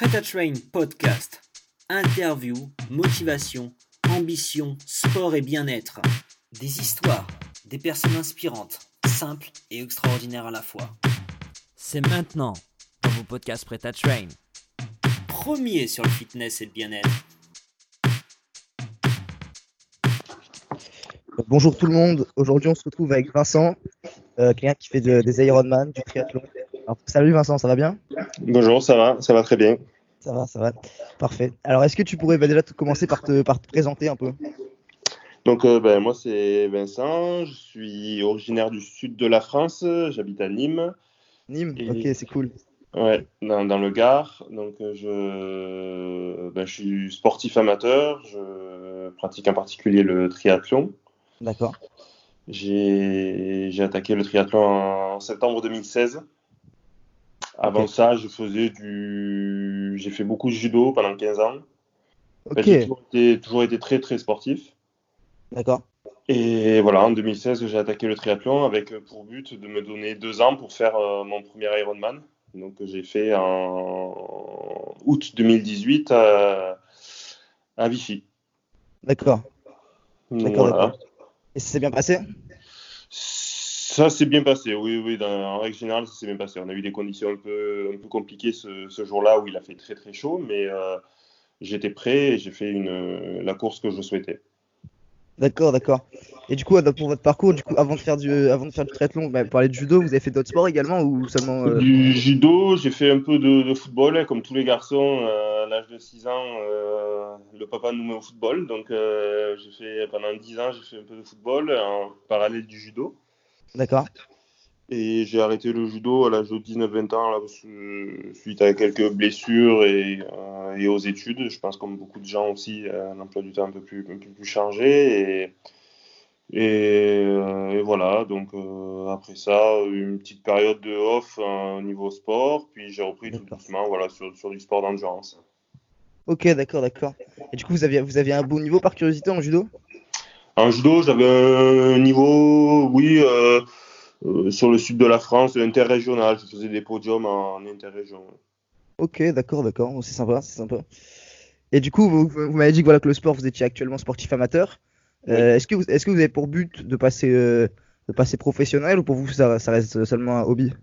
Prêt à Train podcast. Interview, motivation, ambition, sport et bien-être. Des histoires, des personnes inspirantes, simples et extraordinaires à la fois. C'est maintenant dans vos podcasts Prêt à Train. Premier sur le fitness et le bien-être. Bonjour tout le monde. Aujourd'hui, on se retrouve avec Vincent, euh, quelqu'un qui fait de- des Ironman, du triathlon. Alors, salut Vincent, ça va bien? Bonjour, ça va, ça va très bien. Ça va, ça va. Parfait. Alors, est-ce que tu pourrais bah, déjà te- commencer par te, par te présenter un peu? Donc, euh, ben, moi, c'est Vincent, je suis originaire du sud de la France, j'habite à Nîmes, Nîmes Et- Ok, c'est cool. ouais, dans, dans le Gard. Donc, euh, je, ben, je suis sportif amateur, je pratique en particulier le triathlon. D'accord. J'ai attaqué le triathlon en septembre 2016. Avant ça, je faisais du... J'ai fait beaucoup de judo pendant 15 ans. J'ai toujours été, toujours été très, très sportif. d'accord. Et voilà, en 2016, j'ai attaqué le triathlon avec pour but de me donner deux ans pour faire euh, mon premier Ironman. Donc, j'ai fait en août 2018 à, à Vichy. D'accord. D'accord, voilà. d'accord. Et ça s'est bien passé? Ça s'est bien passé, oui, oui, dans- en règle générale, ça s'est bien passé. On a eu des conditions un peu, un peu compliquées ce, ce jour-là où il a fait très très chaud, mais euh, j'étais prêt et j'ai fait une, la course que je souhaitais. D'accord, d'accord. Et du coup, euh, pour votre parcours, du coup, avant de faire du, avant de faire du triathlon, vous m'avez parlé de judo, vous avez fait d'autres sports également ou seulement euh, Du judo, j'ai fait un peu de, de football, comme tous les garçons. euh, à l'âge de 6 ans, euh, le papa nous met au football. Donc, euh, j'ai fait, pendant 10 ans, j'ai fait un peu de football en parallèle du judo. D'accord. Et j'ai arrêté le judo à l'âge de 19-20 ans, là, que, suite à quelques blessures et, euh, et aux études. Je pense comme beaucoup de gens aussi, euh, un emploi du temps un peu plus, un peu plus chargé. Et, et, euh, et voilà, donc euh, après ça, une petite période de off au niveau sport, puis j'ai repris tout doucement voilà, sur, sur du sport d'endurance. Ok, d'accord, d'accord. Et du coup, vous aviez, vous aviez un bon niveau par curiosité en judo? En judo, j'avais un niveau, oui, euh, euh, sur le sud de la France, interrégional. Je faisais des podiums en interrégion. Ok, d'accord, d'accord. C'est sympa, c'est sympa. Et du coup, vous, vous m'avez dit que, voilà, que le sport, vous étiez actuellement sportif amateur. Oui. Euh, est-ce que vous, est-ce que vous avez pour but de passer, de passer professionnel ou pour vous, ça, ça reste seulement un hobby?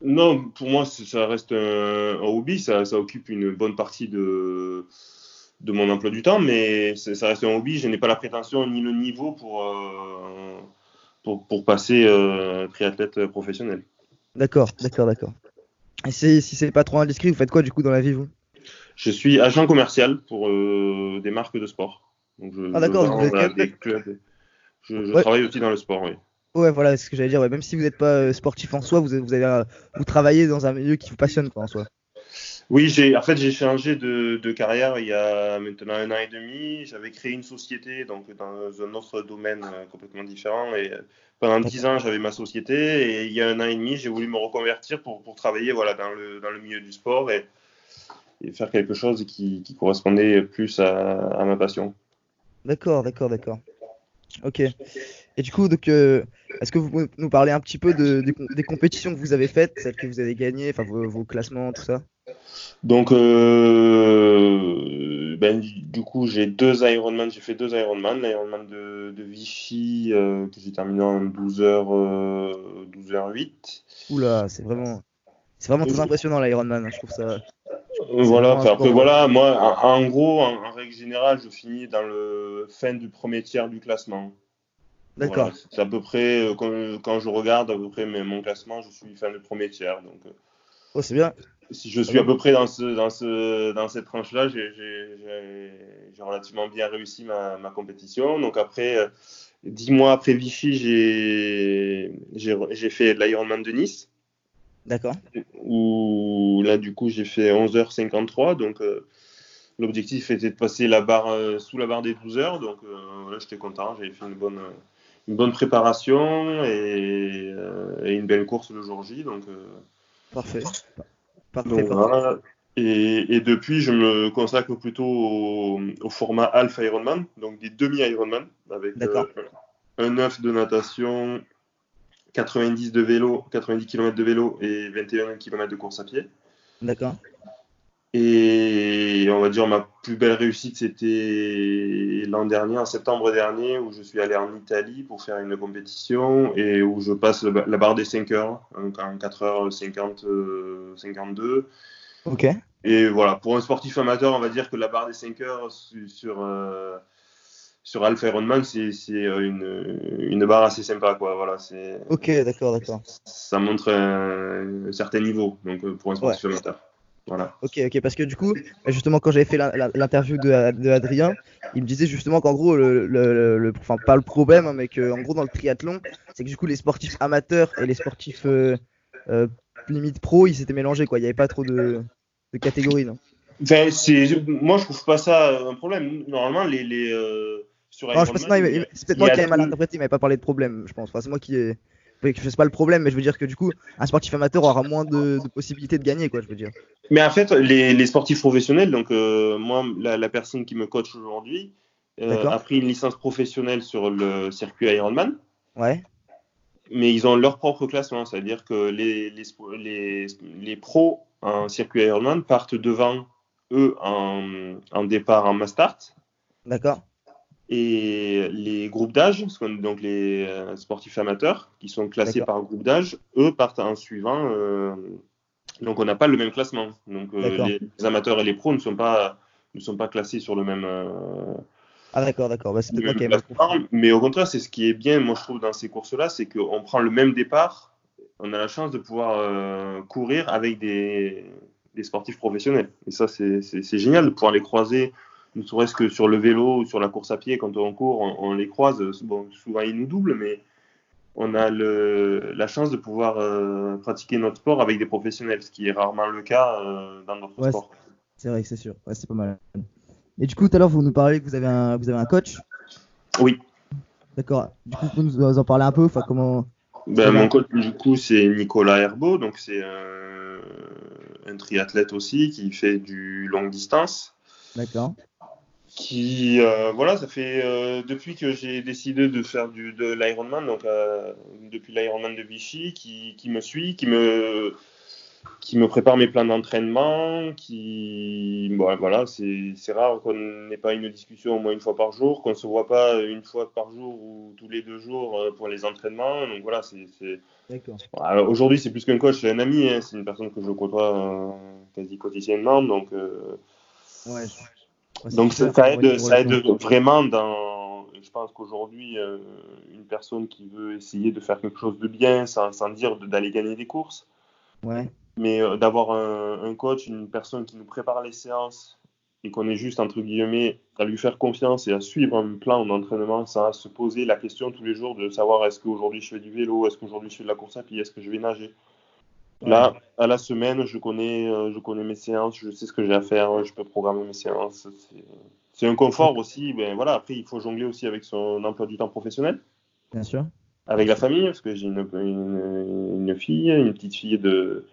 Non, pour moi, ça reste un, un hobby, ça, ça occupe une bonne partie de, de mon emploi du temps, mais ça reste un hobby. Je n'ai pas la prétention ni le niveau pour, euh, pour, pour passer euh, triathlète professionnel. D'accord, d'accord, d'accord. Et si, si c'est pas trop indiscret, vous faites quoi du coup dans la vie, vous? Je suis agent commercial pour euh, des marques de sport. Donc je, Ah, d'accord, je. Je, je Ouais. travaille aussi dans le sport, oui. Ouais, voilà, ce que j'allais dire. Ouais. Même si vous n'êtes pas euh, sportif en soi, vous, vous, avez, vous travaillez dans un milieu qui vous passionne, quoi, en soi. Oui, en fait j'ai changé de, de carrière il y a maintenant un an et demi. J'avais créé une société donc dans un autre domaine euh, complètement différent et euh, pendant dix ans j'avais ma société et il y a un an et demi j'ai voulu me reconvertir pour, pour travailler voilà dans le dans le milieu du sport et, faire quelque chose qui, qui correspondait plus à, à ma passion. D'accord, d'accord, d'accord. Ok. Et du coup, donc, euh, est-ce que vous pouvez nous parler un petit peu de, des compétitions que vous avez faites, celles que vous avez gagnées, enfin vos, vos classements, tout ça? Donc euh, ben, du coup j'ai deux Ironman, j'ai fait deux Ironman, l'Ironman de, de Vichy euh, que j'ai terminé en 12h euh, 12h08. Oula, c'est vraiment, c'est vraiment très impressionnant l'Ironman. hein, je trouve ça. Euh, Voilà, après sport. voilà, moi en, en gros, en, en règle générale, je finis dans le fin du premier tiers du classement. D'accord. Voilà, c'est à peu près, euh, quand, quand je regarde à peu près mon classement, je suis fin du premier tiers. Donc euh, Oh, c'est bien. Si je suis à peu près dans, ce, dans, ce, dans cette tranche-là, j'ai- j'ai j'ai- j'ai relativement bien réussi ma, ma compétition. Donc après, euh, dix mois après Vichy, j'ai j'ai j'ai fait l'Ironman de Nice D'accord. où là du coup j'ai fait 11h53 donc euh, l'objectif était de passer la barre euh, sous la barre des 12 heures donc euh, là j'étais content j'avais fait une bonne une bonne préparation et, euh, et une belle course le jour J donc, euh, Parfait. Parfait. donc parfait. voilà. et, et depuis je me consacre plutôt au, au format Alpha Ironman donc des demi Ironman avec euh, un 9 de natation 90 de vélo 90 km de vélo et 21 km de course à pied D'accord. Et on va dire ma plus belle réussite, c'était l'an dernier, en septembre dernier, où je suis allé en Italie pour faire une compétition et où je passe la barre des 5 heures, en 4h50, 52. Ok. Et voilà, pour un sportif amateur, on va dire que la barre des 5 heures sur, euh, sur Alpha Ironman, c'est une, une, barre assez sympa. Quoi. Voilà, ok, d'accord, d'accord. Ça montre un, certain niveau donc, pour un sportif amateur. Voilà. Ok, ok, parce que du coup, justement, quand j'avais fait l'interview de, de, Adrien, il me disait justement qu'en gros, le, le, enfin pas le problème, hein, mais qu'en gros dans le triathlon, c'est que du coup les sportifs amateurs et les sportifs euh, euh, limite pro, ils s'étaient mélangés, quoi. Il n'y avait pas trop de, de catégories, non? Enfin, Moi, je trouve pas ça un problème. Normalement, les, les euh, sur c'est peut-être moi qui ai mal interprété, il m'avait pas parlé de problème, je pense. Enfin, c'est moi qui ai je sais pas le problème, mais je veux dire que du coup, un sportif amateur aura moins de, possibilités de gagner, quoi, je veux dire. Mais en fait, les, sportifs professionnels, donc euh, moi, la, personne qui me coach aujourd'hui, euh, a pris une licence professionnelle sur le circuit Ironman. Ouais. Mais ils ont leur propre classement, c'est-à-dire que les, les, les, pros en circuit Ironman partent devant eux en, en départ en mass D'accord. Et les groupes d'âge, donc les euh, sportifs amateurs, qui sont classés par groupe d'âge, eux partent en suivant. Euh, donc on n'a pas le même classement. Donc euh, les, amateurs et les pros ne sont pas, ne sont pas classés sur le même. ah d'accord, d'accord. Bah, mais au contraire, c'est ce qui est bien, moi je trouve, dans ces courses-là, c'est qu'on prend le même départ. On a la chance de pouvoir courir avec des, des sportifs professionnels. Et ça, c'est génial de pouvoir les croiser ne serait-ce que sur le vélo ou sur la course à pied, quand on court, on, les croise. Bon, souvent, ils nous doublent, mais on a le, la chance de pouvoir euh, pratiquer notre sport avec des professionnels, ce qui est rarement le cas euh, dans notre sport. C'est vrai, c'est sûr. Ouais, c'est pas mal. Et du coup, tout à l'heure, vous nous parlez que vous avez un, vous avez un coach Oui. D'accord. Du coup, vous nous en parler un peu enfin, comment... Ben, mon coach, du coup, c'est Nicolas Herbeau. Donc, c'est un, un triathlète aussi qui fait du longue distance. D'accord qui euh, voilà ça fait euh, depuis que j'ai décidé de faire du de l'Ironman donc euh, depuis l'Ironman de Vichy qui, qui, me suit qui me qui me prépare mes plans d'entraînement qui bon, voilà c'est rare qu'on n'ait pas une discussion au moins une fois par jour qu'on se voit pas une fois par jour ou tous les deux jours pour les entraînements donc voilà c'est alors aujourd'hui c'est plus qu'un coach c'est un ami hein, c'est une personne que je côtoie quasi quotidiennement donc ouais donc ça, aide, ça aide vraiment dans. Je pense qu'aujourd'hui, euh, une personne qui veut essayer de faire quelque chose de bien, sans, sans dire d'aller gagner des courses, ouais. mais euh, d'avoir un, coach, une personne qui nous prépare les séances et qu'on est juste, entre guillemets, à lui faire confiance et à suivre un plan d'entraînement sans se poser la question tous les jours de savoir est-ce qu'aujourd'hui je fais du vélo, est-ce qu'aujourd'hui je fais de la course à pied, est-ce que je vais nager? Là, à la semaine, je connais, euh, je connais mes séances, je sais ce que j'ai à faire, je peux programmer mes séances. C'est un confort aussi. Ben voilà, après, il faut jongler aussi avec son emploi du temps professionnel. Bien sûr. Avec la famille, parce que j'ai une, une, fille, une petite fille de,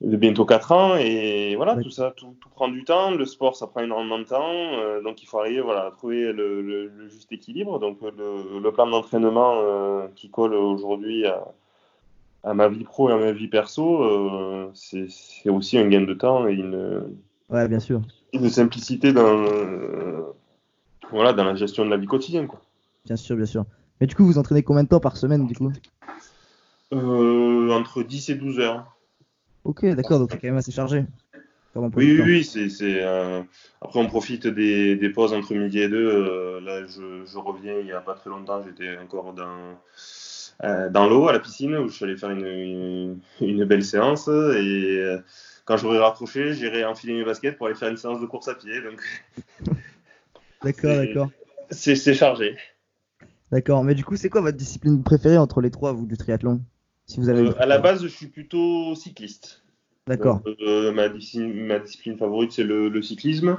de bientôt 4 ans, et voilà, tout ça, tout, tout, prend du temps. Le sport, ça prend énormément de temps, euh, donc il faut arriver voilà, à trouver le, le, juste équilibre. Donc le, le plan d'entraînement euh, qui colle aujourd'hui à à ma vie pro et à ma vie perso, euh, c'est aussi un gain de temps et une, ouais, bien sûr. une simplicité dans, voilà, dans la gestion de la vie quotidienne. Quoi. Bien sûr, bien sûr. Mais du coup, vous entraînez combien de temps par semaine du coup? Euh, Entre 10 et 12 heures. Ok, d'accord, donc c'est quand même assez chargé. Oui, oui, oui, c'est, euh... après on profite des, des, pauses entre midi et deux. là, je, je, reviens il n'y a pas très longtemps, j'étais encore dans, dans l'eau, à la piscine, où je suis allé faire une, une, belle séance. Et euh, quand j'aurai rapproché, j'irai enfiler mes baskets pour aller faire une séance de course à pied. Donc... d'accord, d'accord. C'est chargé. D'accord, mais du coup, c'est quoi votre discipline préférée entre les trois, vous, du triathlon si vous avez euh, À la base, je suis plutôt cycliste. D'accord. ma, ma, discipline favorite, c'est le, le, cyclisme.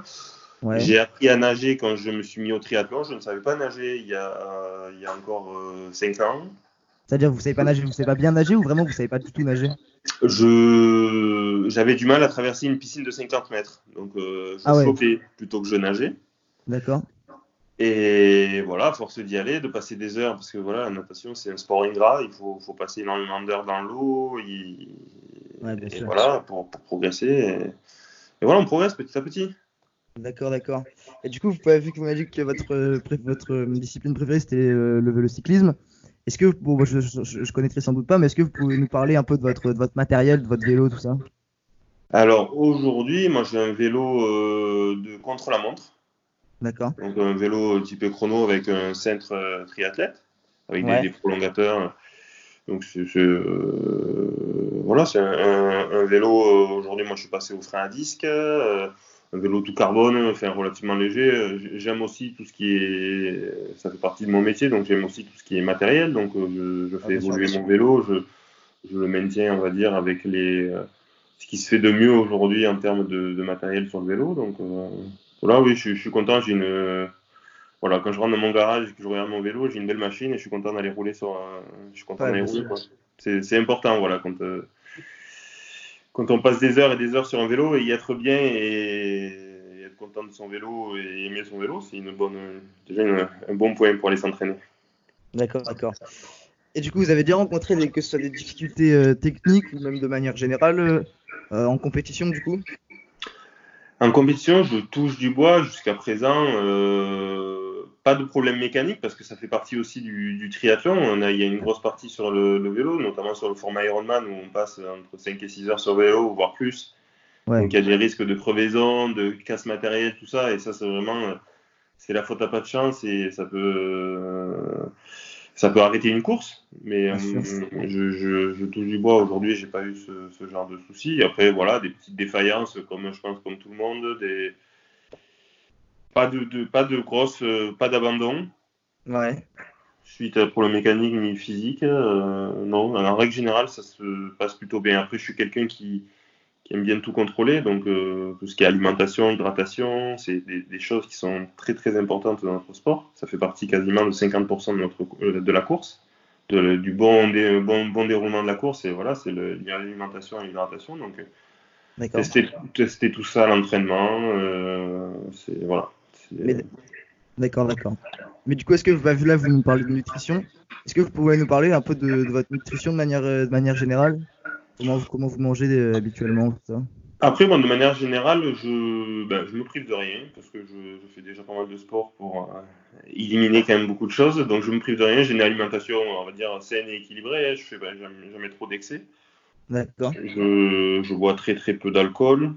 Ouais. J'ai appris à nager quand je me suis mis au triathlon. Je ne savais pas nager il y a, il y a encore 5 ans. C'est-à-dire vous savez pas nager, vous savez pas bien nager ou vraiment vous savez pas du tout nager? Je j'avais du mal à traverser une piscine de 50 mètres, donc euh, je ah plutôt que je nageais. D'accord. Et voilà, force d'y aller, de passer des heures, parce que voilà, la natation c'est un sport ingrat, il faut, faut passer énormément d'heures dans l'eau, et, voilà, pour, pour progresser. et voilà, on progresse petit à petit. D'accord, d'accord. Et du coup, vous avez vu que vous m'avez dit que votre, discipline préférée c'était euh, le vélocyclisme. Est-ce que, bon, je, je, je connaîtrais sans doute pas, mais est-ce que vous pouvez nous parler un peu de votre, de votre matériel, de votre vélo, tout ça? Alors aujourd'hui, moi j'ai un vélo euh, de contre-la-montre. D'accord. Donc un vélo type chrono avec un centre euh, triathlète, avec des- Ouais. des, prolongateurs. Donc c'est euh, voilà, c'est un, un- un vélo. euh, Aujourd'hui, moi je suis passé au frein à disque, euh, un vélo tout carbone, enfin relativement léger. Euh, J'aime aussi tout ce qui est, ça fait partie de mon métier, donc j'aime aussi tout ce qui est matériel. Donc euh, je, je Ah, fais sûr, évoluer mon vélo, je, je le maintiens, on va dire, avec les euh, ce qui se fait de mieux aujourd'hui en termes de, de matériel sur le vélo. Donc euh, voilà, oui, je, je suis content. J'ai une voilà, quand je rentre dans mon garage et que je regarde mon vélo, j'ai une belle machine et je suis content d'aller rouler sur. un- Je suis content Ouais, d'aller rouler. C'est c'est important, voilà, quand, euh, quand on passe des heures et des heures sur un vélo et y être bien et, et être content de son vélo et aimer son vélo, c'est une bonne, déjà une- un bon point pour aller s'entraîner. D'accord, d'accord. Et du coup, vous avez déjà rencontré des, que ce soit des difficultés euh, techniques ou même de manière générale euh, euh, en compétition, du coup? En compétition, je touche du bois jusqu'à présent. euh, pas de problème mécanique parce que ça fait partie aussi du, du triathlon. On a, il y a une grosse partie sur le, le vélo, notamment sur le format Ironman où on passe entre 5 et 6 heures sur vélo, voire plus. Ouais. Donc il y a des risques de crevaison, de casse matérielle, tout ça. Et ça, c'est vraiment, c'est la faute à pas de chance et ça peut, ça peut arrêter une course. Mais euh, je, je, je touche du bois aujourd'hui, j'ai pas eu ce, ce genre de soucis. Après, voilà, des petites défaillances, comme je pense comme tout le monde, des pas de, de- pas de grosses, euh, pas d'abandon Ouais. suite à un problème mécanique ni physique. euh, non, en règle générale, ça se passe plutôt bien. Après, je suis quelqu'un qui, qui aime bien tout contrôler, donc euh, tout ce qui est alimentation, hydratation, c'est des, des choses qui sont très très importantes dans notre sport. Ça fait partie quasiment de 50% de, notre, euh, de la course, de- du bon, dé- bon, bon déroulement de la course, et voilà, c'est l'alimentation et l'hydratation. Donc, euh, tester, tester tout ça à l'entraînement, euh, c'est voilà. Mais- D'accord, d'accord. Mais du coup, est-ce que bah, là, vous nous parlez de nutrition Est-ce que vous pouvez nous parler un peu de, de votre nutrition de manière, euh, de manière générale? Comment vous, comment vous mangez euh, habituellement tout ça? Après, moi, de manière générale, je, ben, je me prive de rien parce que je, je fais déjà pas mal de sport pour euh, éliminer quand même beaucoup de choses. Donc, je me prive de rien. J'ai une alimentation, on va dire, saine et équilibrée. Je fais ben, jamais, jamais trop d'excès. D'accord. Je, je bois très très peu d'alcool.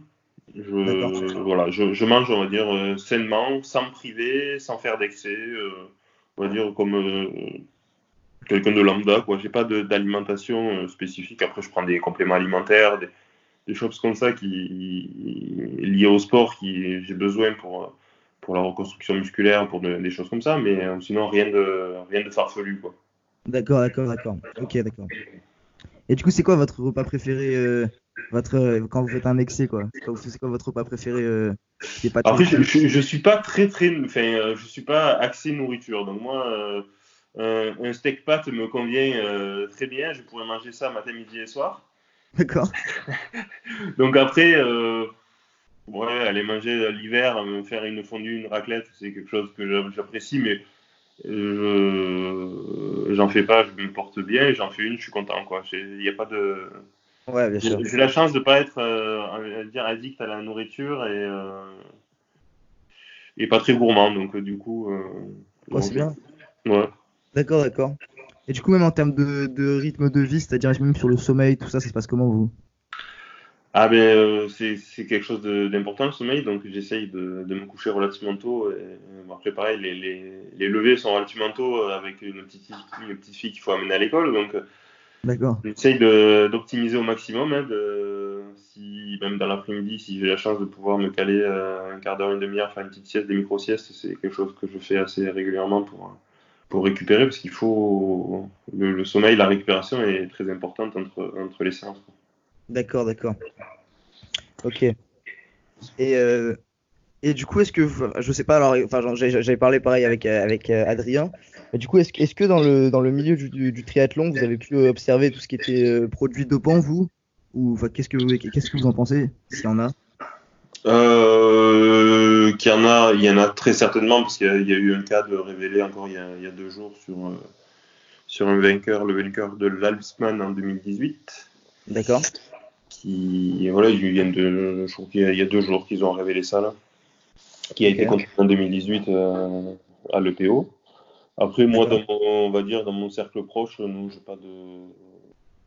Je, voilà, je, je mange, on va dire, euh, sainement, sans me priver, sans faire d'excès. euh, on va dire comme euh, quelqu'un de lambda. Quoi. J'ai pas d'alimentation spécifique. Après, je prends des compléments alimentaires, des, des choses comme ça qui liées au sport qui j'ai besoin pour pour la reconstruction musculaire, pour de- des choses comme ça. Mais sinon, rien de rien de farfelu. Quoi. D'accord, d'accord, d'accord. Ok, d'accord. Et du coup, c'est quoi votre repas préféré votre, euh, quand vous faites un excès, quoi C'est quoi, votre repas préféré euh, est pas Après, je, je, je suis pas très très, enfin, euh, je suis pas axé nourriture. Donc moi, euh, un, un steak pâte me convient euh, très bien. Je pourrais manger ça matin, midi et soir. D'accord. Donc après, ouais, aller manger l'hiver, me faire une fondue, une raclette, c'est quelque chose que j'a- j'apprécie, mais je j'en fais pas, je me porte bien. J'en fais une, je suis content, quoi. Il n'y a pas de Ouais, bien sûr. J'ai la chance de ne pas être euh, dire addict à la nourriture et, euh, et pas très gourmand. Donc, euh, du coup. euh, Oh, c'est bien. Ouais. D'accord, d'accord. Et du coup, même en termes de, de rythme de vie, c'est-à-dire même sur le sommeil, tout ça, ça se passe comment vous? Ah, ben, euh, c'est c'est quelque chose d'important le sommeil. Donc, j'essaye de, de me coucher relativement tôt. Et, après, pareil, les, les, les levées sont relativement tôt avec une petite, fille- une petite fille qu'il faut amener à l'école. Donc, D'accord. J'essaye de- d'optimiser au maximum, hein, de, si, même dans l'après-midi, si j'ai la chance de pouvoir me caler euh, un quart d'heure, une demi-heure, faire une petite sieste, des micro-siestes, c'est quelque chose que je fais assez régulièrement pour, pour récupérer, parce qu'il faut le, le sommeil, la récupération est très importante entre, entre les séances. D'accord, d'accord. Ok. Et, euh, et du coup, est-ce que, je sais pas, alors, enfin, j'avais parlé pareil avec, euh, avec euh, Adrien. Mais du coup, est-ce que, dans le, dans le milieu du, du, du triathlon, vous avez pu observer tout ce qui était euh, produit dopant, vous? Ou enfin, qu'est-ce que vous, qu'est-ce que vous en pensez, s'il y en a? Euh, qu'il y en a, il y en a très certainement, parce qu'il y, a- il y a eu un cas de révélé encore il y a, il y a deux jours sur, euh, sur un vainqueur, le vainqueur de l'Alpsman en 2018. D'accord. qui voilà, ils viennent de, je crois qu'il y, a deux jours qu'ils ont révélé ça là, qui a été construit en 2018 euh, à l'EPO. Après, moi, dans mon, on va dire, dans mon cercle proche, nous, j'ai pas de,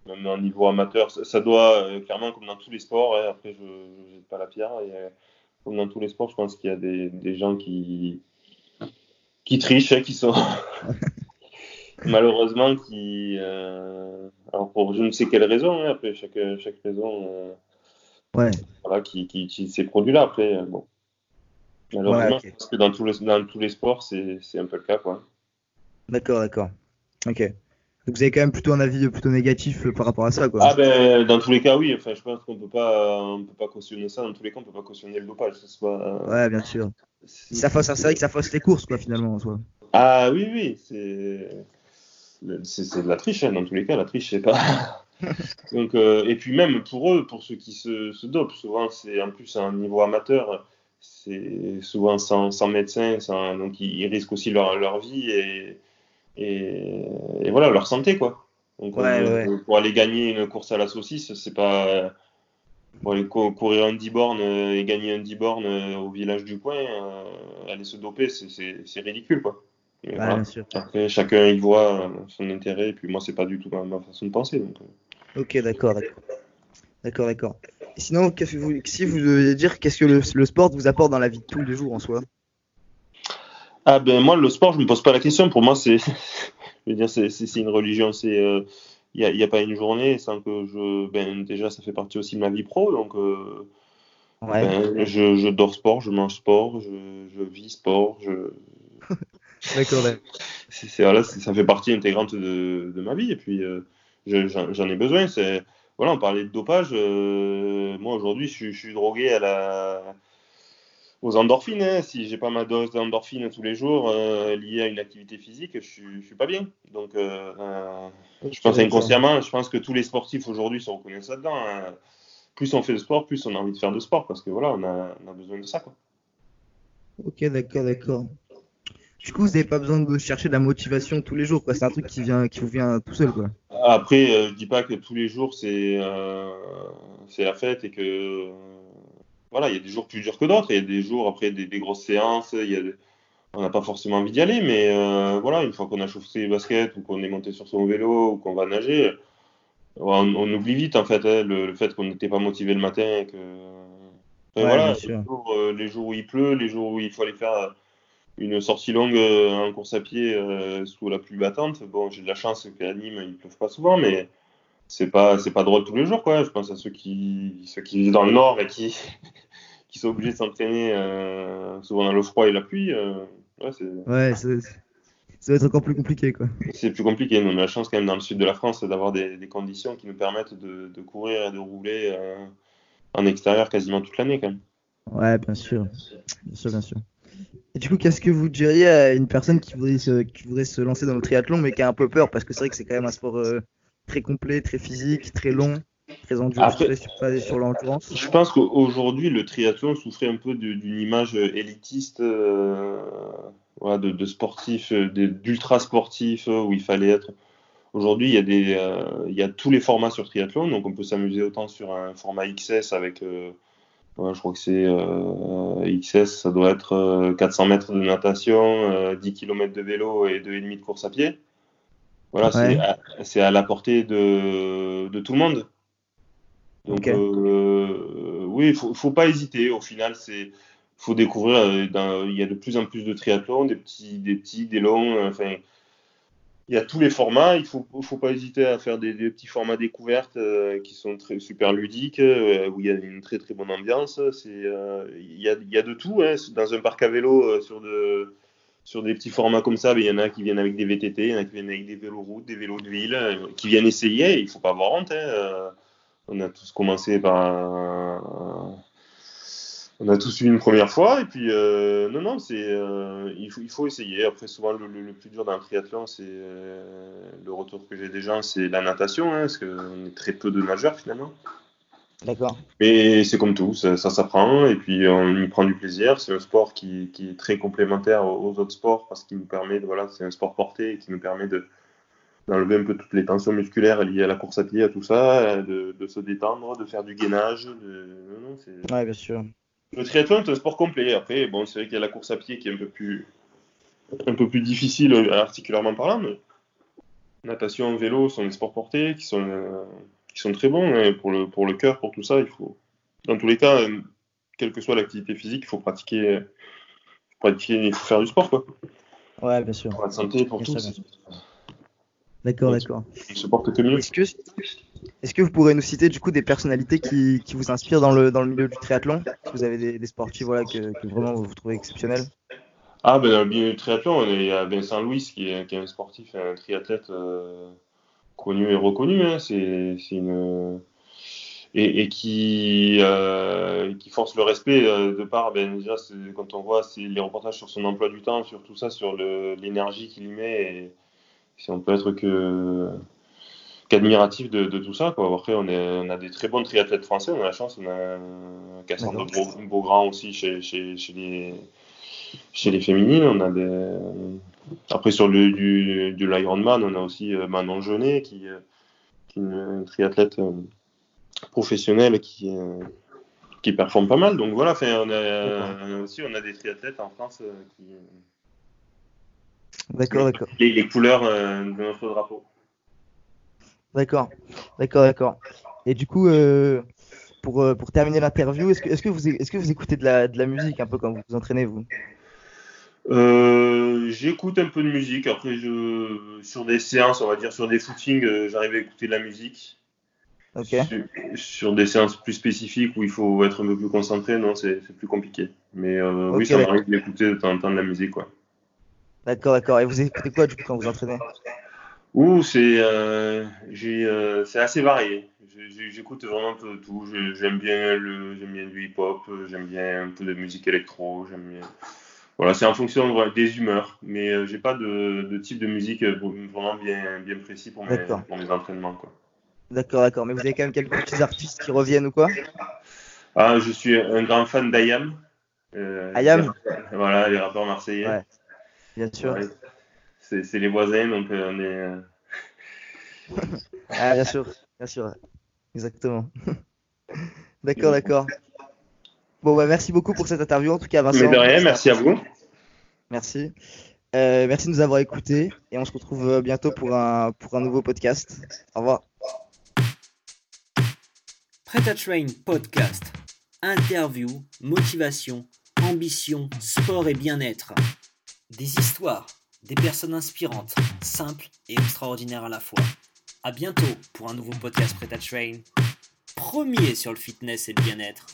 même un niveau amateur, ça, doit euh, clairement, comme dans tous les sports, hein, après, je n'ai pas la pierre, et, euh, comme dans tous les sports, je pense qu'il y a des, des, gens qui, qui trichent, hein, qui sont malheureusement qui, euh, alors pour je ne sais quelle raison, hein, après chaque, chaque raison, euh, ouais. voilà, qui, qui utilise ces produits-là. Après, euh, bon, malheureusement, parce que dans tous les, dans tous les sports, c'est un peu le cas. D'accord, d'accord. Ok. Donc vous avez quand même plutôt un avis plutôt négatif par rapport à ça, quoi. Ah ben, dans tous les cas, oui. Enfin, je pense qu'on on peut pas cautionner ça. Dans tous les cas, on peut pas cautionner le dopage. Ça soit, ouais, bien sûr. Ça c'est vrai que ça fausse les courses, quoi, finalement, en soi. Ah oui, oui, c'est c'est de la triche, hein, dans tous les cas, la triche, c'est pas. Donc, euh, et puis même pour eux, pour ceux qui se, se dopent, souvent c'est en plus à un niveau amateur, c'est souvent sans, sans médecin, sans, donc ils, risquent aussi leur, leur vie et, et, et, voilà leur santé quoi. Donc ouais, euh, ouais. pour aller gagner une course à la saucisse, c'est pas pour aller courir un 10 bornes et gagner un 10 bornes au village du coin, euh, aller se doper, c'est ridicule quoi. Ouais, bien sûr. Après, chacun y voit son intérêt, et puis moi, c'est pas du tout ma, ma façon de penser. Donc... euh. Ok, d'accord, d'accord. D'accord, d'accord. Sinon, qu'est-ce que vous, si vous deviez dire, qu'est-ce que le, le sport vous apporte dans la vie de tous les jours en soi? Ah ben moi, le sport, je me pose pas la question. Pour moi, c'est, je veux dire, c'est c'est- c'est une religion. C'est, il n'y a, y a pas une journée sans que je, ben déjà, ça fait partie aussi de ma vie pro. Donc, euh, Ouais. ben, je, je dors sport, je mange sport, je, je vis sport. Je, D'accord, ouais. c'est, voilà, ça fait partie intégrante de, de ma vie. Et puis, euh, je- j'en j'en ai besoin. C'est, voilà, on parlait de dopage. euh, moi, aujourd'hui, je, suis- je suis drogué à la, aux endorphines. hein. Si j'ai pas ma dose d'endorphines tous les jours euh, liée à une activité physique, je suis, je suis pas bien. Donc, euh, je pense inconsciemment, je pense que tous les sportifs aujourd'hui se reconnaissent là-dedans. hein. Plus on fait de sport, plus on a envie de faire de sport parce que voilà, on a, on a besoin de ça. Quoi. Ok, d'accord, d'accord. Du coup, vous n'avez pas besoin de chercher de la motivation tous les jours. C'est un truc qui vient, qui vous vient tout seul, quoi. Après, euh, je dis pas que tous les jours c'est euh, c'est la fête et que voilà, il y a des jours plus durs que d'autres. Il y a des jours après des, des grosses séances, il y a des- on n'a pas forcément envie d'y aller, mais euh, voilà, une fois qu'on a chauffé les baskets ou qu'on est monté sur son vélo ou qu'on va nager, on, on oublie vite en fait hein, le, le fait qu'on n'était pas motivé le matin et que Enfin, Ouais, voilà, les jours, euh, les jours où il pleut, les jours où il faut aller faire une sortie longue euh, en course à pied euh, sous la pluie battante. Bon, j'ai de la chance qu'à Nîmes, il pleuve pas souvent, mais c'est pas c'est pas drôle tous les jours quoi. Je pense à ceux qui ceux qui vivent dans le nord et qui qui sont obligés de s'entraîner euh, souvent dans le froid et la pluie. euh, ouais, c'est Ouais, ça, ça va être encore plus compliqué, quoi. c'est plus compliqué. Nous, on a la chance quand même dans le sud de la France d'avoir des, des conditions qui nous permettent de, de courir et de rouler euh, en extérieur quasiment toute l'année quand même. Ouais, bien sûr. Bien sûr, bien sûr. Et du coup, qu'est-ce que vous diriez à une personne qui voudrait se, qui voudrait se lancer dans le triathlon, mais qui a un peu peur, parce que c'est vrai que c'est quand même un sport euh, très complet, très physique, très long, très endurant, Après- très sur, sur l'endurance. Je pense qu'aujourd'hui, le triathlon souffrait un peu d'une image élitiste euh, voilà, de, de sportifs, euh, des- d'ultra sportifs, euh, où il fallait être. Aujourd'hui, il y, a des, euh, il y a tous les formats sur triathlon, donc on peut s'amuser autant sur un format XS avec, euh, ouais, je crois que c'est euh, XS, ça doit être euh, 400 mètres de natation, euh, 10 km de vélo et 2,5 de course à pied. Voilà, Ouais. c'est à, la portée de, de tout le monde. Donc, euh, oui, il faut, faut pas hésiter. Au final, c'est faut découvrir. euh, il y a de plus en plus de triathlons, des petits, des petits, des longs. euh, Enfin, il y a tous les formats. Il faut, faut pas hésiter à faire des, petits formats découvertes euh, qui sont très super ludiques, euh, où il y a une très très bonne ambiance. C'est, euh, il y a, de tout. Hein. Dans un parc à vélo, sur de sur des petits formats comme ça, ben, il y en a qui viennent avec des VTT, il y en a qui viennent avec des vélos routes, des vélos de ville, qui viennent essayer. Il faut pas avoir honte. Hein. On a tous commencé par on a tous eu une première fois et puis euh, non non c'est euh, il faut il faut essayer. Après souvent le, le- le plus dur dans le triathlon c'est euh, le retour que j'ai des gens c'est la natation hein, parce qu'on est très peu de nageurs finalement. D'accord. Mais c'est comme tout, ça, ça s'apprend et puis on y prend du plaisir. C'est un sport qui, qui est très complémentaire aux, autres sports parce qu'il nous permet, de, voilà, c'est un sport porté et qui nous permet de, d'enlever un peu toutes les tensions musculaires liées à la course à pied, à tout ça, de, de se détendre, de faire du gainage. De... Non, non, c'est- Ouais, bien sûr. Le triathlon est un sport complet. Après, bon, c'est vrai qu'il y a la course à pied qui est un peu plus, un peu plus difficile euh, articulairement parlant, mais natation, vélo sont des sports portés qui sont, euh, qui sont très bons hein, pour le, pour le cœur, pour tout ça. Il faut, dans tous les cas, euh, quelle que soit l'activité physique, il faut pratiquer, faut pratiquer, il faut faire du sport, quoi. Ouais, bien sûr. Pour la santé, pour Bien tout. D'accord, d'accord. On se porte que mieux. Est-ce que, vous pourrez nous citer du coup des personnalités qui, vous inspirent dans le, dans le milieu du triathlon? Vous avez des, sportifs voilà, que, vraiment vous trouvez exceptionnels Ah, ben dans le milieu du triathlon, il y a Vincent Louis qui est, un sportif, un triathlète euh, connu et reconnu. hein. C'est une. Et, et qui, euh, force le respect euh, de part, ben, déjà, quand on voit les reportages sur son emploi du temps, sur tout ça, sur l'énergie qu'il y met, et si on peut être que qu'admiratif de, de tout ça. Quoi. Après, on, est, on a des très bons triathlètes français, on a la chance, on a Cassandre Beau- Beaugrand aussi chez, chez, chez les chez les féminines, on a des. Après, sur le, du, du l'Ironman, on a aussi euh, Manon Jeunet, qui, euh, qui est une, triathlète euh, professionnelle qui, qui performe pas mal. Donc voilà, on, a, aussi, on a des triathlètes en France qui. D'accord, d'accord. Les, les couleurs de notre drapeau. D'accord, d'accord, d'accord. Et du coup, euh, pour, euh, pour terminer l'interview, est-ce que, est-ce que, vous, est-ce que vous écoutez de la, de la musique un peu quand vous vous entraînez, vous? Euh, J'écoute un peu de musique. Après, je, sur des séances, on va dire sur des footings, j'arrive à écouter de la musique. Ok, Sur, sur des séances plus spécifiques où il faut être un peu plus concentré, non, c'est plus compliqué. Mais euh, oui, ça m'arrive d'écouter de temps en temps de la musique, quoi. d'accord, d'accord. Et vous écoutez quoi du coup quand vous entraînez? Ouh, c'est euh, j'ai, euh, c'est assez varié. J'écoute vraiment un peu de tout. J'aime bien le, j'aime bien du hip-hop, j'aime bien un peu de musique électro, j'aime bien. Voilà, c'est en fonction des humeurs, mais euh, j'ai pas de, de type de musique euh, vraiment bien, bien précis pour mes, D'accord. pour mes entraînements, quoi. D'accord, d'accord. Mais vous avez quand même quelques petits artistes qui reviennent ou quoi? Ah, je suis un grand fan d'Ayam. Euh, Ayam? Voilà, les rappeurs marseillais. Ouais. Bien sûr. Ouais. C'est c'est les voisins, donc euh, on est. euh, Ah, bien sûr, bien sûr. Exactement. D'accord, d'accord. Bon, bah, merci beaucoup pour cette interview, en tout cas, Vincent. Mais de rien, merci à vous. Merci. Euh, merci de nous avoir écoutés et on se retrouve bientôt pour un, pour un nouveau podcast. Au revoir. Prêt à Train Podcast. Interview, motivation, ambition, sport et bien-être. Des histoires, des personnes inspirantes, simples et extraordinaires à la fois. À bientôt pour un nouveau podcast Prêt à Train. Premier sur le fitness et le bien-être.